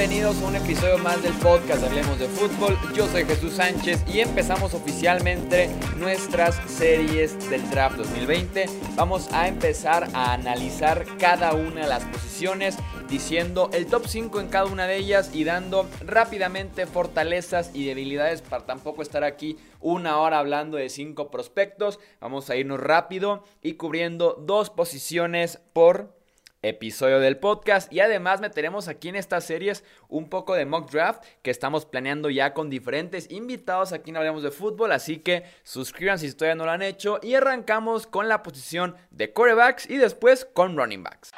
Bienvenidos a un episodio más del podcast Hablemos de Fútbol. Yo soy Jesús Sánchez y empezamos oficialmente nuestras series del draft 2020. Vamos a empezar a analizar cada una de las posiciones, diciendo el top 5 en cada una de ellas y dando rápidamente fortalezas y debilidades para tampoco estar aquí una hora hablando de 5 prospectos. Vamos a irnos rápido y cubriendo dos posiciones por episodio del podcast. Y además meteremos aquí en estas series un poco de mock draft que estamos planeando ya con diferentes invitados. Aquí en Hablamos de Fútbol, así que suscríbanse si todavía no lo han hecho. Y arrancamos con la posición de quarterbacks y después con running backs.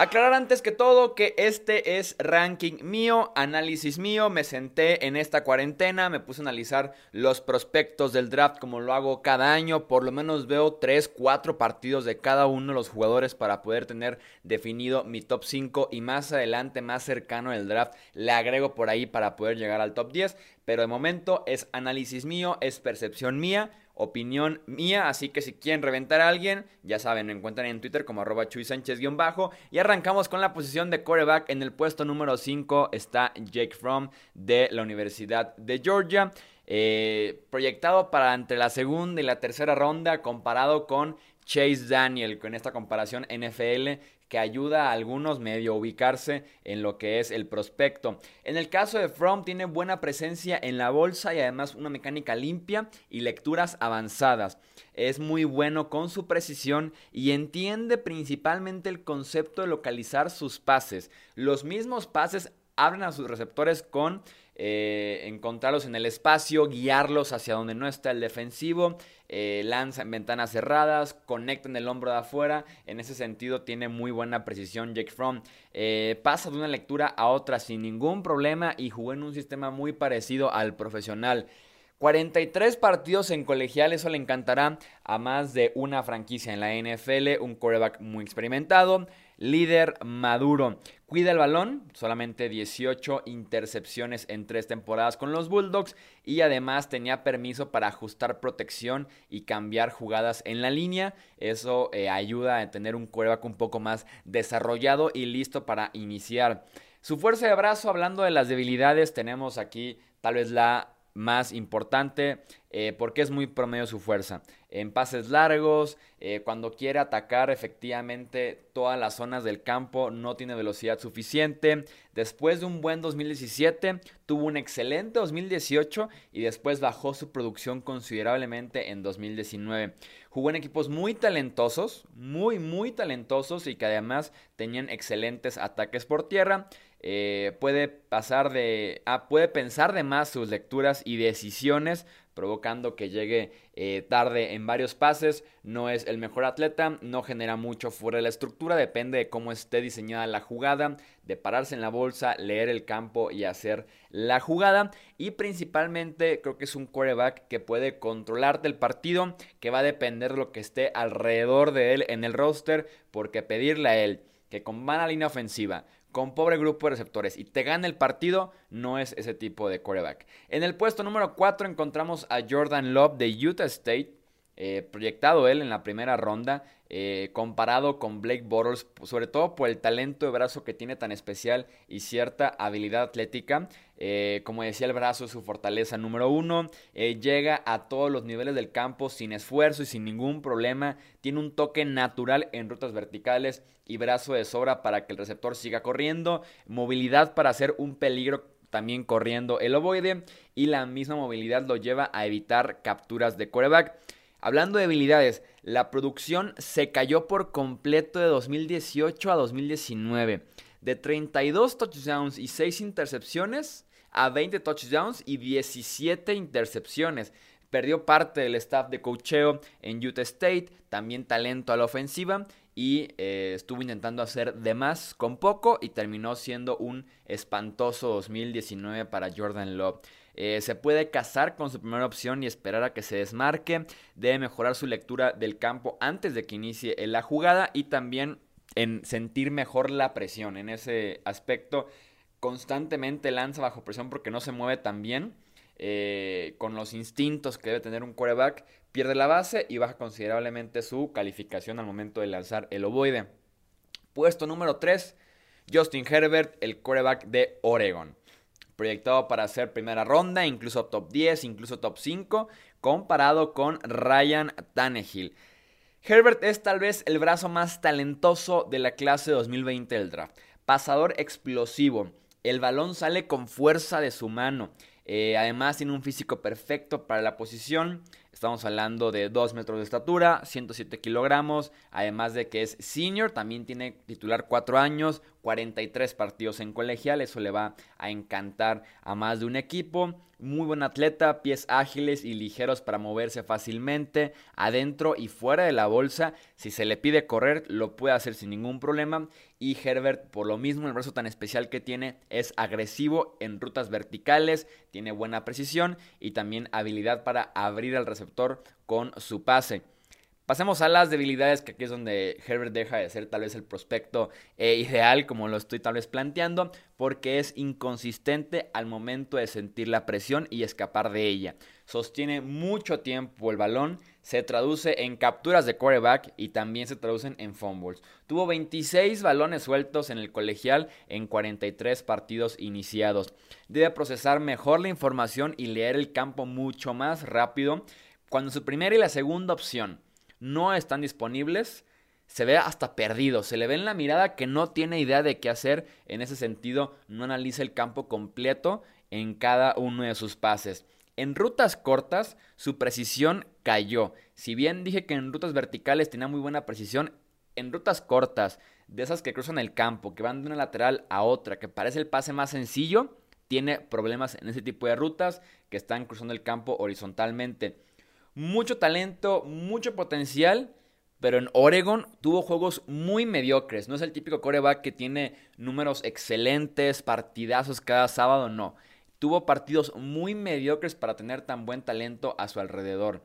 Aclarar antes que todo que este es ranking mío, análisis mío. Me senté en esta cuarentena, me puse a analizar los prospectos del draft como lo hago cada año. Por lo menos veo 3, 4 partidos de cada uno de los jugadores para poder tener definido mi top 5 y más adelante, más cercano del draft, le agrego por ahí para poder llegar al top 10. Pero de momento es análisis mío, es percepción mía opinión mía, así que si quieren reventar a alguien, ya saben, me encuentran en Twitter como arroba Chuy Sánchez-bajo. Y arrancamos con la posición de quarterback. En el puesto número 5 está Jake Fromm de la Universidad de Georgia. Eh, proyectado para entre la segunda y la tercera ronda comparado con Chase Daniel, con esta comparación NFL que ayuda a algunos medio ubicarse en lo que es el prospecto. En el caso de From tiene buena presencia en la bolsa y además una mecánica limpia y lecturas avanzadas. Es muy bueno con su precisión y entiende principalmente el concepto de localizar sus pases. Los mismos pases abren a sus receptores con eh, encontrarlos en el espacio, guiarlos hacia donde no está el defensivo, eh, lanza en ventanas cerradas, conecta en el hombro de afuera. En ese sentido tiene muy buena precisión Jake Fromm. Eh, pasa de una lectura a otra sin ningún problema y jugó en un sistema muy parecido al profesional. 43 partidos en colegial, eso le encantará a más de una franquicia en la NFL, un quarterback muy experimentado, líder maduro. Cuida el balón, solamente 18 intercepciones en tres temporadas con los Bulldogs y además tenía permiso para ajustar protección y cambiar jugadas en la línea. Eso eh, ayuda a tener un quarterback un poco más desarrollado y listo para iniciar. Su fuerza de brazo, hablando de las debilidades, tenemos aquí tal vez la más importante eh, porque es muy promedio su fuerza. En pases largos, eh, cuando quiere atacar efectivamente todas las zonas del campo, no tiene velocidad suficiente. Después de un buen 2017, tuvo un excelente 2018 y después bajó su producción considerablemente en 2019. Jugó en equipos muy talentosos, muy, muy talentosos y que además tenían excelentes ataques por tierra. Eh, puede pasar de. Ah, puede pensar de más sus lecturas y decisiones, provocando que llegue eh, tarde en varios pases. No es el mejor atleta, no genera mucho fuera de la estructura, depende de cómo esté diseñada la jugada, de pararse en la bolsa, leer el campo y hacer la jugada. Y principalmente creo que es un quarterback que puede controlarte el partido, que va a depender de lo que esté alrededor de él en el roster, porque pedirle a él que con mala línea ofensiva, con pobre grupo de receptores y te gana el partido, no es ese tipo de quarterback. En el puesto número 4 encontramos a Jordan Love de Utah State. Eh, proyectado él en la primera ronda, eh, comparado con Blake Bortles, sobre todo por el talento de brazo que tiene tan especial y cierta habilidad atlética. Eh, como decía, el brazo es su fortaleza número uno. llega a todos los niveles del campo sin esfuerzo y sin ningún problema. Tiene un toque natural en rutas verticales y brazo de sobra para que el receptor siga corriendo. Movilidad para hacer un peligro también corriendo el ovoide. Y la misma movilidad lo lleva a evitar capturas de coreback. Hablando de habilidades, la producción se cayó por completo de 2018 a 2019. De 32 touchdowns y 6 intercepciones a 20 touchdowns y 17 intercepciones. Perdió parte del staff de cocheo en Utah State, también talento a la ofensiva y eh, estuvo intentando hacer de más con poco y terminó siendo un espantoso 2019 para Jordan Love. Eh, se puede casar con su primera opción y esperar a que se desmarque. Debe mejorar su lectura del campo antes de que inicie la jugada y también en sentir mejor la presión. En ese aspecto, constantemente lanza bajo presión porque no se mueve tan bien. eh, con los instintos que debe tener un quarterback, pierde la base y baja considerablemente su calificación al momento de lanzar el ovoide. Puesto número 3, Justin Herbert, el quarterback de Oregon. Proyectado para ser primera ronda, incluso top 10, incluso top 5, comparado con Ryan Tannehill. Herbert es tal vez el brazo más talentoso de la clase 2020 del draft. Pasador explosivo. El balón sale con fuerza de su mano. Eh, además tiene un físico perfecto para la posición. Estamos hablando de 2 metros de estatura, 107 kilogramos. Además de que es senior, también tiene titular 4 años, 43 partidos en colegial. Eso le va a encantar a más de un equipo. Muy buen atleta, pies ágiles y ligeros para moverse fácilmente, adentro y fuera de la bolsa. Si se le pide correr, lo puede hacer sin ningún problema. Y Herbert, por lo mismo, el brazo tan especial que tiene, es agresivo en rutas verticales, tiene buena precisión y también habilidad para abrir al receptor con su pase. Pasemos a las debilidades, que aquí es donde Herbert deja de ser tal vez el prospecto eh, ideal, como lo estoy tal vez planteando, porque es inconsistente al momento de sentir la presión y escapar de ella. Sostiene mucho tiempo el balón, se traduce en capturas de quarterback y también se traducen en fumbles. Tuvo 26 balones sueltos en el colegial en 43 partidos iniciados. Debe procesar mejor la información y leer el campo mucho más rápido. Cuando su primera y la segunda opción no están disponibles, se ve hasta perdido, se le ve en la mirada que no tiene idea de qué hacer, en ese sentido no analiza el campo completo en cada uno de sus pases. En rutas cortas, su precisión cayó. Si bien dije que en rutas verticales tenía muy buena precisión, en rutas cortas, de esas que cruzan el campo, que van de una lateral a otra, que parece el pase más sencillo, tiene problemas en ese tipo de rutas que están cruzando el campo horizontalmente mucho talento, mucho potencial, pero en Oregon tuvo juegos muy mediocres. No es el típico coreback que tiene números excelentes, partidazos cada sábado, no. Tuvo partidos muy mediocres para tener tan buen talento a su alrededor.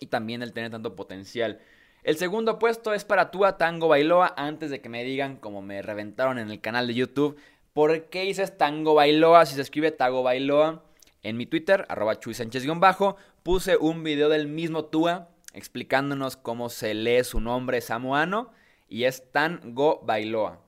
Y también el tener tanto potencial. El segundo puesto es para Tua Tango Bailoa. Antes de que me digan, como me reventaron en el canal de YouTube, ¿por qué dices Tango Bailoa si se escribe Tago Bailoa? En mi Twitter, arroba Chuy Sánchez-bajo, puse un video del mismo Tua explicándonos cómo se lee su nombre samoano y es Tango Bailoa.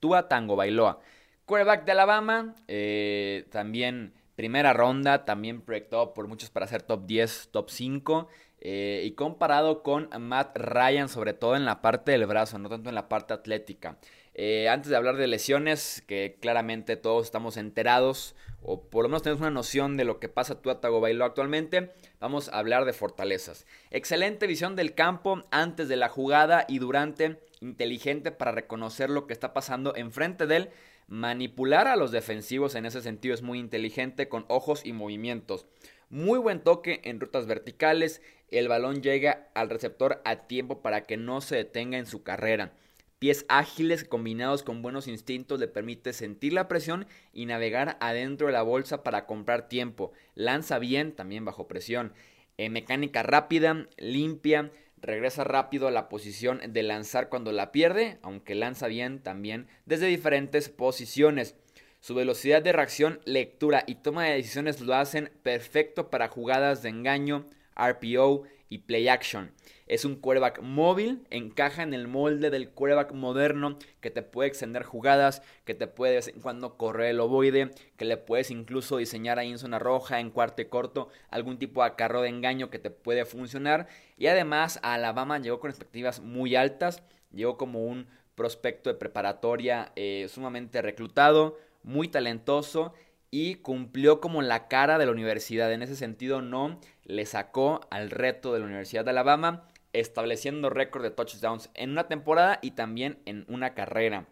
Tua Tango Bailoa. Quarterback de Alabama, eh, también primera ronda, también proyectado por muchos para ser top 10, top 5. Eh, y comparado con Matt Ryan, sobre todo en la parte del brazo, no tanto en la parte atlética. Eh, antes de hablar de lesiones, que claramente todos estamos enterados, o por lo menos tenemos una noción de lo que pasa a Tua Bailó actualmente, vamos a hablar de fortalezas. Excelente visión del campo antes de la jugada y durante, inteligente para reconocer lo que está pasando enfrente de él. Manipular a los defensivos en ese sentido es muy inteligente con ojos y movimientos. Muy buen toque en rutas verticales, el balón llega al receptor a tiempo para que no se detenga en su carrera. Pies ágiles combinados con buenos instintos le permite sentir la presión y navegar adentro de la bolsa para comprar tiempo. Lanza bien, también bajo presión. Eh, mecánica rápida, limpia, regresa rápido a la posición de lanzar cuando la pierde, aunque lanza bien también desde diferentes posiciones. Su velocidad de reacción, lectura y toma de decisiones lo hacen perfecto para jugadas de engaño, RPO y play action. Es un quarterback móvil, encaja en el molde del quarterback moderno que te puede extender jugadas, que te puede de vez en cuando correr el ovoide, que le puedes incluso diseñar ahí en zona roja, en cuarto corto, algún tipo de carro de engaño que te puede funcionar. Y además a Alabama llegó con expectativas muy altas, llegó como un prospecto de preparatoria eh, sumamente reclutado, muy talentoso y cumplió como la cara de la universidad. En ese sentido, no le sacó al reto de la Universidad de Alabama, estableciendo récord de touchdowns en una temporada y también en una carrera.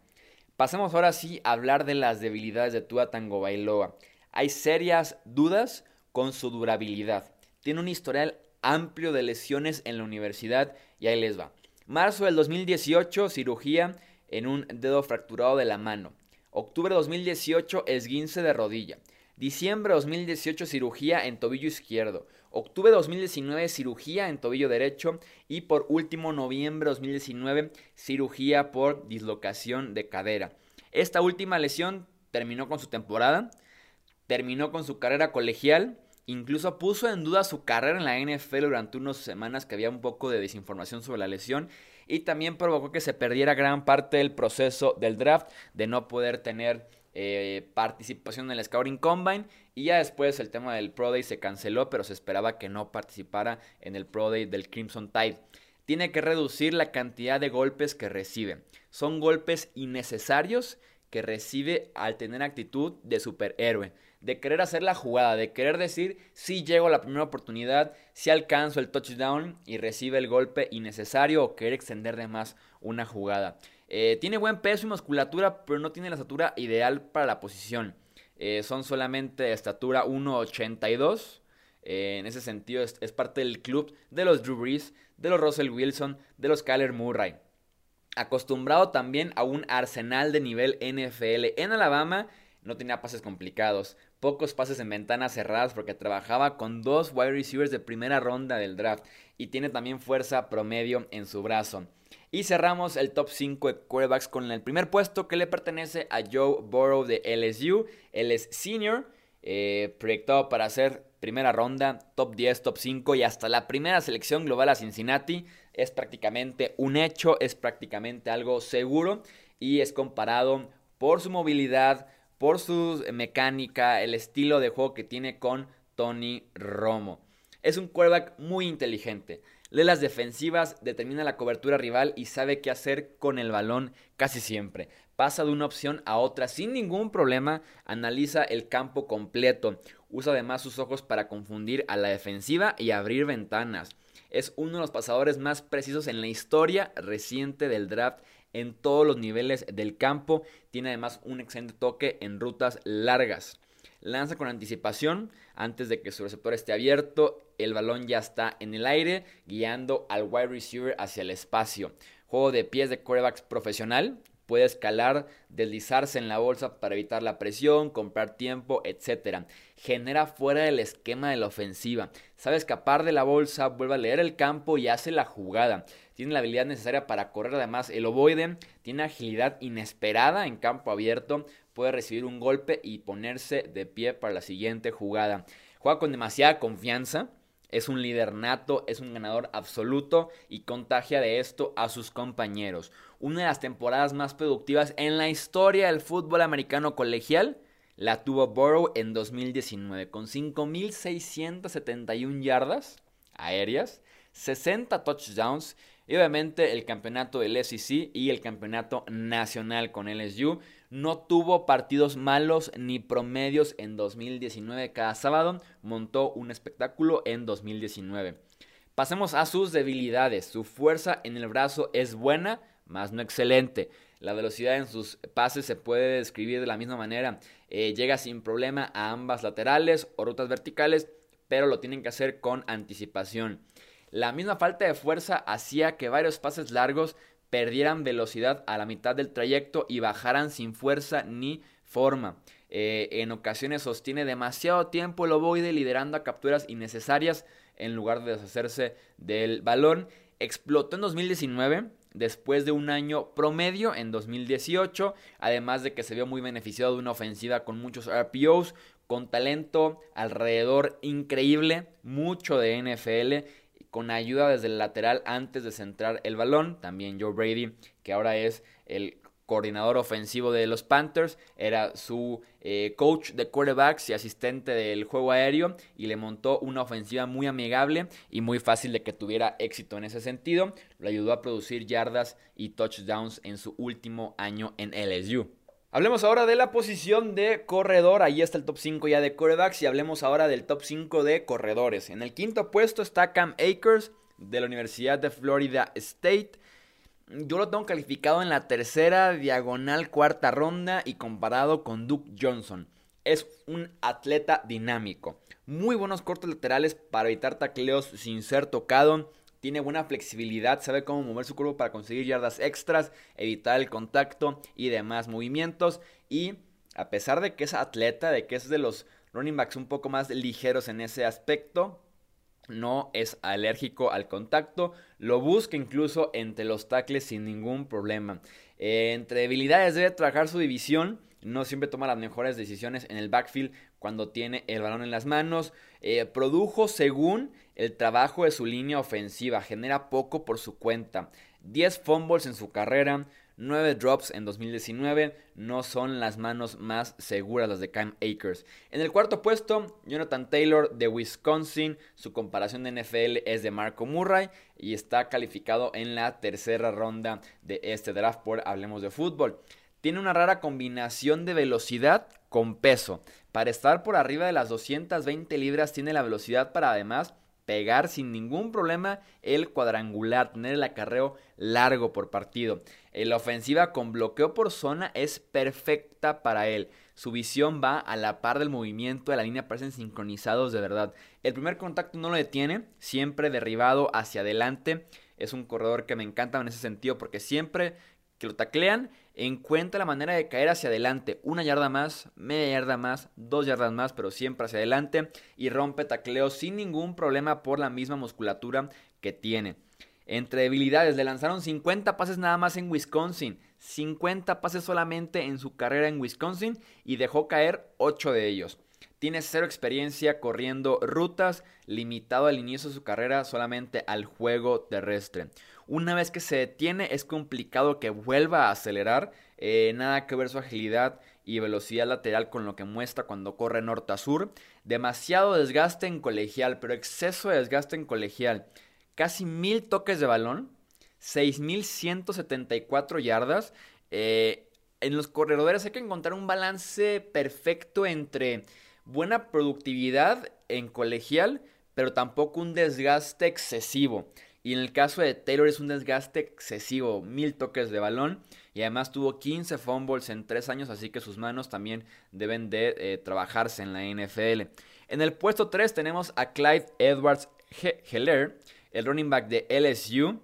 Pasemos ahora sí a hablar de las debilidades de Tua Tango Bailoa. Hay serias dudas con su durabilidad. Tiene un historial amplio de lesiones en la universidad y ahí les va. Marzo del 2018, cirugía en un dedo fracturado de la mano. Octubre 2018, esguince de rodilla. Diciembre 2018, cirugía en tobillo izquierdo. Octubre 2019, cirugía en tobillo derecho. Y por último, noviembre 2019, cirugía por dislocación de cadera. Esta última lesión terminó con su temporada, terminó con su carrera colegial Incluso puso en duda su carrera en la NFL durante unas semanas que había un poco de desinformación sobre la lesión y también provocó que se perdiera gran parte del proceso del draft de no poder tener eh, participación en el Scouting Combine y ya después el tema del Pro Day se canceló pero se esperaba que no participara en el Pro Day del Crimson Tide. Tiene que reducir la cantidad de golpes que recibe. Son golpes innecesarios que recibe al tener actitud de superhéroe de querer hacer la jugada, de querer decir si llego a la primera oportunidad, si alcanzo el touchdown y recibe el golpe innecesario o querer extender de más una jugada. Eh, tiene buen peso y musculatura, pero no tiene la estatura ideal para la posición. Eh, son solamente de estatura 1.82. Eh, en ese sentido es, es, parte del club de los Drew Brees, de los Russell Wilson, de los Kyler Murray. Acostumbrado también a un arsenal de nivel NFL en Alabama no tenía pases complicados, pocos pases en ventanas cerradas porque trabajaba con dos wide receivers de primera ronda del draft y tiene también fuerza promedio en su brazo. Y cerramos el top 5 de quarterbacks con el primer puesto que le pertenece a Joe Burrow de LSU. Él es senior, eh, proyectado para ser primera ronda, top 10, top 5 y hasta la primera selección global a Cincinnati. Es prácticamente un hecho, es prácticamente algo seguro y es comparado por su movilidad, por su mecánica, el estilo de juego que tiene con Tony Romo. Es un quarterback muy inteligente. Lee las defensivas, determina la cobertura rival y sabe qué hacer con el balón casi siempre. Pasa de una opción a otra sin ningún problema, analiza el campo completo, usa además sus ojos para confundir a la defensiva y abrir ventanas. Es uno de los pasadores más precisos en la historia reciente del draft en todos los niveles del campo. Tiene además un excelente toque en rutas largas. Lanza con anticipación antes de que su receptor esté abierto. El balón ya está en el aire, guiando al wide receiver hacia el espacio. Juego de pies de quarterbacks profesional. Puede escalar, deslizarse en la bolsa para evitar la presión, comprar tiempo, etc. Genera fuera del esquema de la ofensiva. Sabe escapar de la bolsa, vuelve a leer el campo y hace la jugada. Tiene la habilidad necesaria para correr además el ovoide. Tiene agilidad inesperada en campo abierto. Puede recibir un golpe y ponerse de pie para la siguiente jugada. Juega con demasiada confianza es un líder nato, es un ganador absoluto y contagia de esto a sus compañeros. Una de las temporadas más productivas en la historia del fútbol americano colegial la tuvo Burrow en 2019 con 5.671 yardas aéreas, 60 touchdowns y obviamente el campeonato del SEC y el campeonato nacional con LSU. No tuvo partidos malos ni promedios en 2019. Cada sábado montó un espectáculo en 2019. Pasemos a sus debilidades. Su fuerza en el brazo es buena, más no excelente. La velocidad en sus pases se puede describir de la misma manera. Eh, llega sin problema a ambas laterales o rutas verticales, pero lo tienen que hacer con anticipación. La misma falta de fuerza hacía que varios pases largos perdieran velocidad a la mitad del trayecto y bajaran sin fuerza ni forma. Eh, en ocasiones sostiene demasiado tiempo el ovoide liderando a capturas innecesarias en lugar de deshacerse del balón. Explotó en 2019 después de un año promedio en 2018, además de que se vio muy beneficiado de una ofensiva con muchos RPOs, con talento alrededor increíble, mucho de NFL con ayuda desde el lateral antes de centrar el balón. También Joe Brady, que ahora es el coordinador ofensivo de los Panthers, era su eh, coach de quarterbacks y asistente del juego aéreo y le montó una ofensiva muy amigable y muy fácil de que tuviera éxito en ese sentido. Lo ayudó a producir yardas y touchdowns en su último año en LSU. Hablemos ahora de la posición de corredor. Ahí está el top 5 ya de quarterbacks. Y hablemos ahora del top 5 de corredores. En el quinto puesto está Cam Akers de la Universidad de Florida State. Yo lo tengo calificado en la tercera diagonal cuarta ronda y comparado con Duke Johnson. Es un atleta dinámico. Muy buenos cortos laterales para evitar tacleos sin ser tocado tiene buena flexibilidad, sabe cómo mover su cuerpo para conseguir yardas extras, evitar el contacto y demás movimientos. Y a pesar de que es atleta, de que es de los running backs un poco más ligeros en ese aspecto, no es alérgico al contacto, lo busca incluso entre los tackles sin ningún problema. Eh, entre debilidades debe trabajar su división, no siempre toma las mejores decisiones en el backfield cuando tiene el balón en las manos. Eh, produjo según el trabajo de su línea ofensiva, genera poco por su cuenta. 10 fumbles en su carrera, 9 drops en 2019 no son las manos más seguras las de Cam Akers. En el cuarto puesto, Jonathan Taylor de Wisconsin. Su comparación de NFL es de Marco Murray y está calificado en la tercera ronda de este draft por Hablemos de Fútbol. Tiene una rara combinación de velocidad con peso. Para estar por arriba de las 220 libras tiene la velocidad para además pegar sin ningún problema el cuadrangular, tener el acarreo largo por partido. La ofensiva con bloqueo por zona es perfecta para él. Su visión va a la par del movimiento de la línea, parecen sincronizados de verdad. El primer contacto no lo detiene, siempre derribado hacia adelante. Es un corredor que me encanta en ese sentido porque siempre que lo taclean, encuentra la manera de caer hacia adelante. Una yarda más, media yarda más, dos yardas más, pero siempre hacia adelante. Y rompe tacleo sin ningún problema por la misma musculatura que tiene. Entre debilidades, le lanzaron 50 pases nada más en Wisconsin. 50 pases solamente en su carrera en Wisconsin y dejó caer 8 de ellos. Tiene cero experiencia corriendo rutas, limitado al inicio de su carrera solamente al juego terrestre. Una vez que se detiene es complicado que vuelva a acelerar, eh, nada que ver su agilidad y velocidad lateral con lo que muestra cuando corre norte a sur. Demasiado desgaste en colegial, pero exceso de desgaste en colegial. Casi mil toques de balón, 6.174 yardas. Eh, en los corredores hay que encontrar un balance perfecto entre buena productividad en colegial, pero tampoco un desgaste excesivo. Y en el caso de Taylor es un desgaste excesivo, mil toques de balón. Y además tuvo 15 fumbles en 3 años, así que sus manos también deben de eh, trabajarse en la NFL. En el puesto 3 tenemos a Clyde Edwards Heller, el running back de LSU.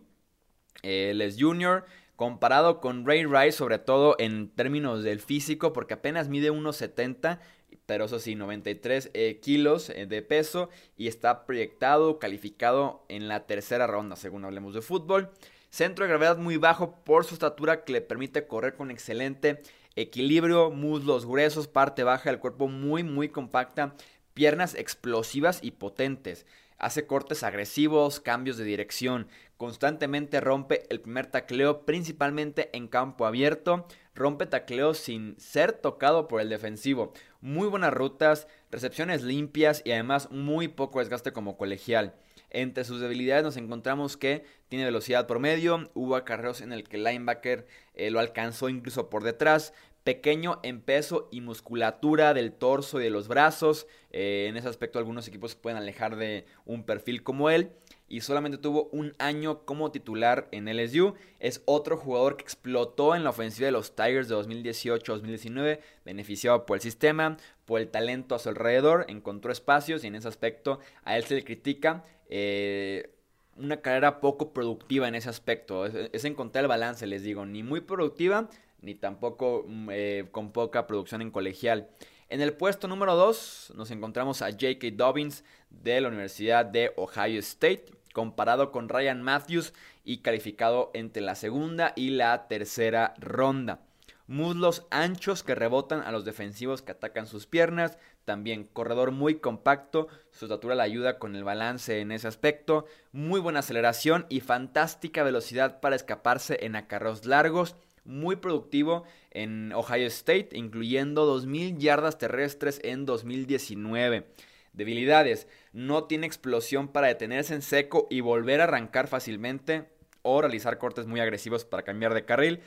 Él es junior, comparado con Ray Rice, sobre todo en términos del físico, porque apenas mide 1,70 pero eso sí, 93 eh, kilos eh, de peso y está proyectado, calificado en la tercera ronda, según hablemos de fútbol. Centro de gravedad muy bajo por su estatura que le permite correr con excelente equilibrio, muslos gruesos, parte baja del cuerpo muy muy compacta, piernas explosivas y potentes. Hace cortes agresivos, cambios de dirección, constantemente rompe el primer tacleo principalmente en campo abierto, rompe tacleo sin ser tocado por el defensivo. Muy buenas rutas, recepciones limpias y además muy poco desgaste como colegial. Entre sus debilidades nos encontramos que tiene velocidad promedio, hubo acarreos en el que el linebacker eh, lo alcanzó incluso por detrás, pequeño en peso y musculatura del torso y de los brazos. Eh, en ese aspecto algunos equipos se pueden alejar de un perfil como él y solamente tuvo un año como titular en LSU. Es otro jugador que explotó en la ofensiva de los Tigers de 2018-2019, beneficiado por el sistema, por el talento a su alrededor, encontró espacios y en ese aspecto a él se le critica. Eh, una carrera poco productiva en ese aspecto. Es, encontrar el balance, les digo, ni muy productiva, ni tampoco mm, eh, con poca producción en colegial. En el puesto número 2 nos encontramos a J.K. Dobbins de la Universidad de Ohio State comparado con Ryan Matthews y calificado entre la segunda y la tercera ronda. Muslos anchos que rebotan a los defensivos que atacan sus piernas. También corredor muy compacto. Su estatura le ayuda con el balance en ese aspecto. Muy buena aceleración y fantástica velocidad para escaparse en acarros largos. Muy productivo en Ohio State, incluyendo 2.000 yardas terrestres en 2019. Debilidades. No tiene explosión para detenerse en seco y volver a arrancar fácilmente o realizar cortes muy agresivos para cambiar de carril.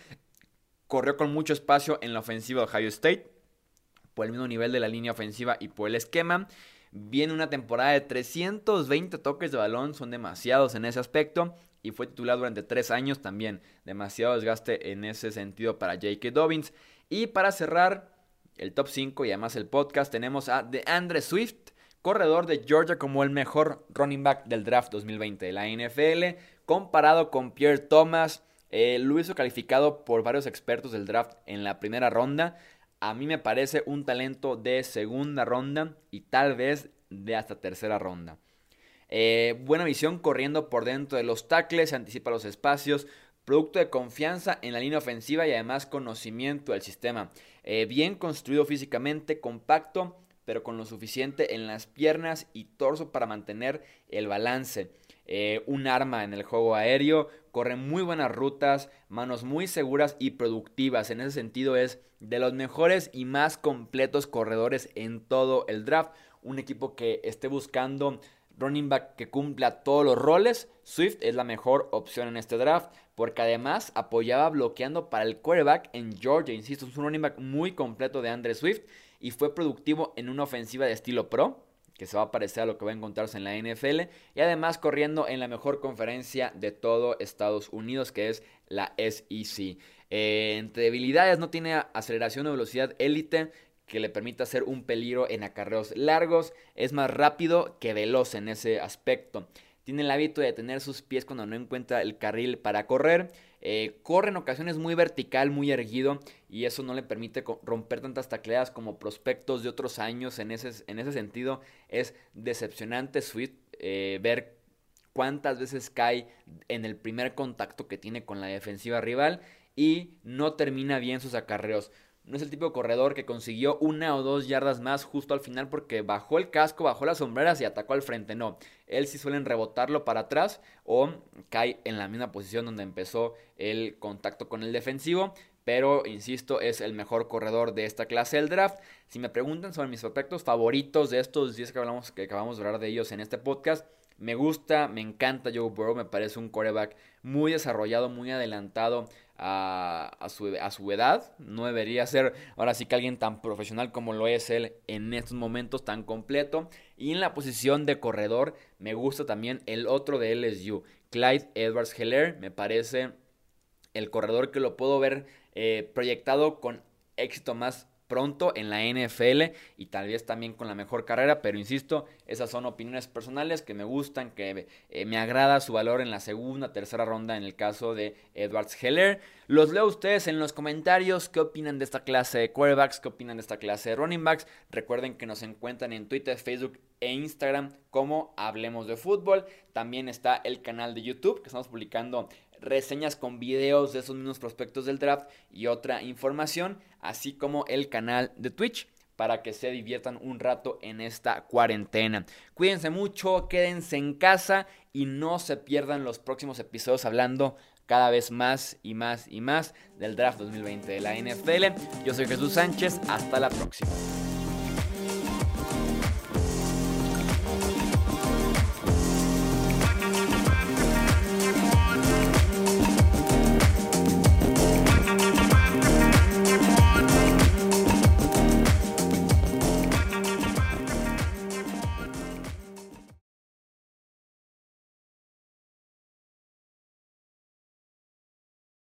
Corrió con mucho espacio en la ofensiva de Ohio State por el mismo nivel de la línea ofensiva y por el esquema. Viene una temporada de 320 toques de balón, son demasiados en ese aspecto. Y fue titular durante tres años también. Demasiado desgaste en ese sentido para J.K. Dobbins. Y para cerrar el top 5 y además el podcast, tenemos a DeAndre Swift corredor de Georgia como el mejor running back del draft 2020 de la NFL, comparado con Pierre Thomas. Eh, lo hizo calificado por varios expertos del draft en la primera ronda. A mí me parece un talento de segunda ronda y tal vez de hasta tercera ronda. Eh, buena visión corriendo por dentro de los tackles, anticipa los espacios, producto de confianza en la línea ofensiva y además conocimiento del sistema. Eh, bien construido físicamente, compacto, pero con lo suficiente en las piernas y torso para mantener el balance. Eh, un arma en el juego aéreo, corre muy buenas rutas, manos muy seguras y productivas. En ese sentido es de los mejores y más completos corredores en todo el draft. Un equipo que esté buscando running back que cumpla todos los roles, Swift es la mejor opción en este draft, porque además apoyaba bloqueando para el quarterback en Georgia. Insisto, es un running back muy completo de Andre Swift y fue productivo en una ofensiva de estilo pro que se va a parecer a lo que va a encontrarse en la NFL y además corriendo en la mejor conferencia de todo Estados Unidos que es la SEC. Eh, entre debilidades no tiene aceleración o velocidad élite, que le permita hacer un peligro en acarreos largos. Es más rápido que veloz en ese aspecto. Tiene el hábito de tener sus pies cuando no encuentra el carril para correr. Eh, corre en ocasiones muy vertical, muy erguido. Y eso no le permite romper tantas tacleadas como prospectos de otros años. En ese, en ese sentido es decepcionante eh, ver cuántas veces cae en el primer contacto que tiene con la defensiva rival y no termina bien sus acarreos. No es el tipo de corredor que consiguió una o dos yardas más justo al final porque bajó el casco, bajó las sombreras y atacó al frente. No, él sí suelen rebotarlo para atrás o cae en la misma posición donde empezó el contacto con el defensivo. Pero, insisto, es el mejor corredor de esta clase del draft. Si me preguntan sobre mis aspectos favoritos de estos 10 que, hablamos, que acabamos de hablar de ellos en este podcast, me gusta, me encanta Joe Burrow, me parece un quarterback muy desarrollado, muy adelantado a, su, a, su, edad. No debería ser ahora sí que alguien tan profesional como lo es él en estos momentos tan completo. Y en la posición de corredor me gusta también el otro de LSU, Clyde Edwards Heller. Me parece el corredor que lo puedo ver eh, proyectado con éxito más pronto en la NFL y tal vez también con la mejor carrera, pero insisto, esas son opiniones personales que me gustan, que eh, me agrada su valor en la segunda, tercera ronda en el caso de Edwards Heller. Los leo a ustedes en los comentarios, qué opinan de esta clase de quarterbacks, qué opinan de esta clase de running backs. Recuerden que nos encuentran en Twitter, Facebook e Instagram como Hablemos de Fútbol. También está el canal de YouTube que estamos publicando reseñas con videos de esos mismos prospectos del draft y otra información, así como el canal de Twitch para que se diviertan un rato en esta cuarentena. Cuídense mucho, quédense en casa y no se pierdan los próximos episodios hablando cada vez más y más y más del draft 2020 de la NFL. Yo soy Jesús Sánchez, hasta la próxima.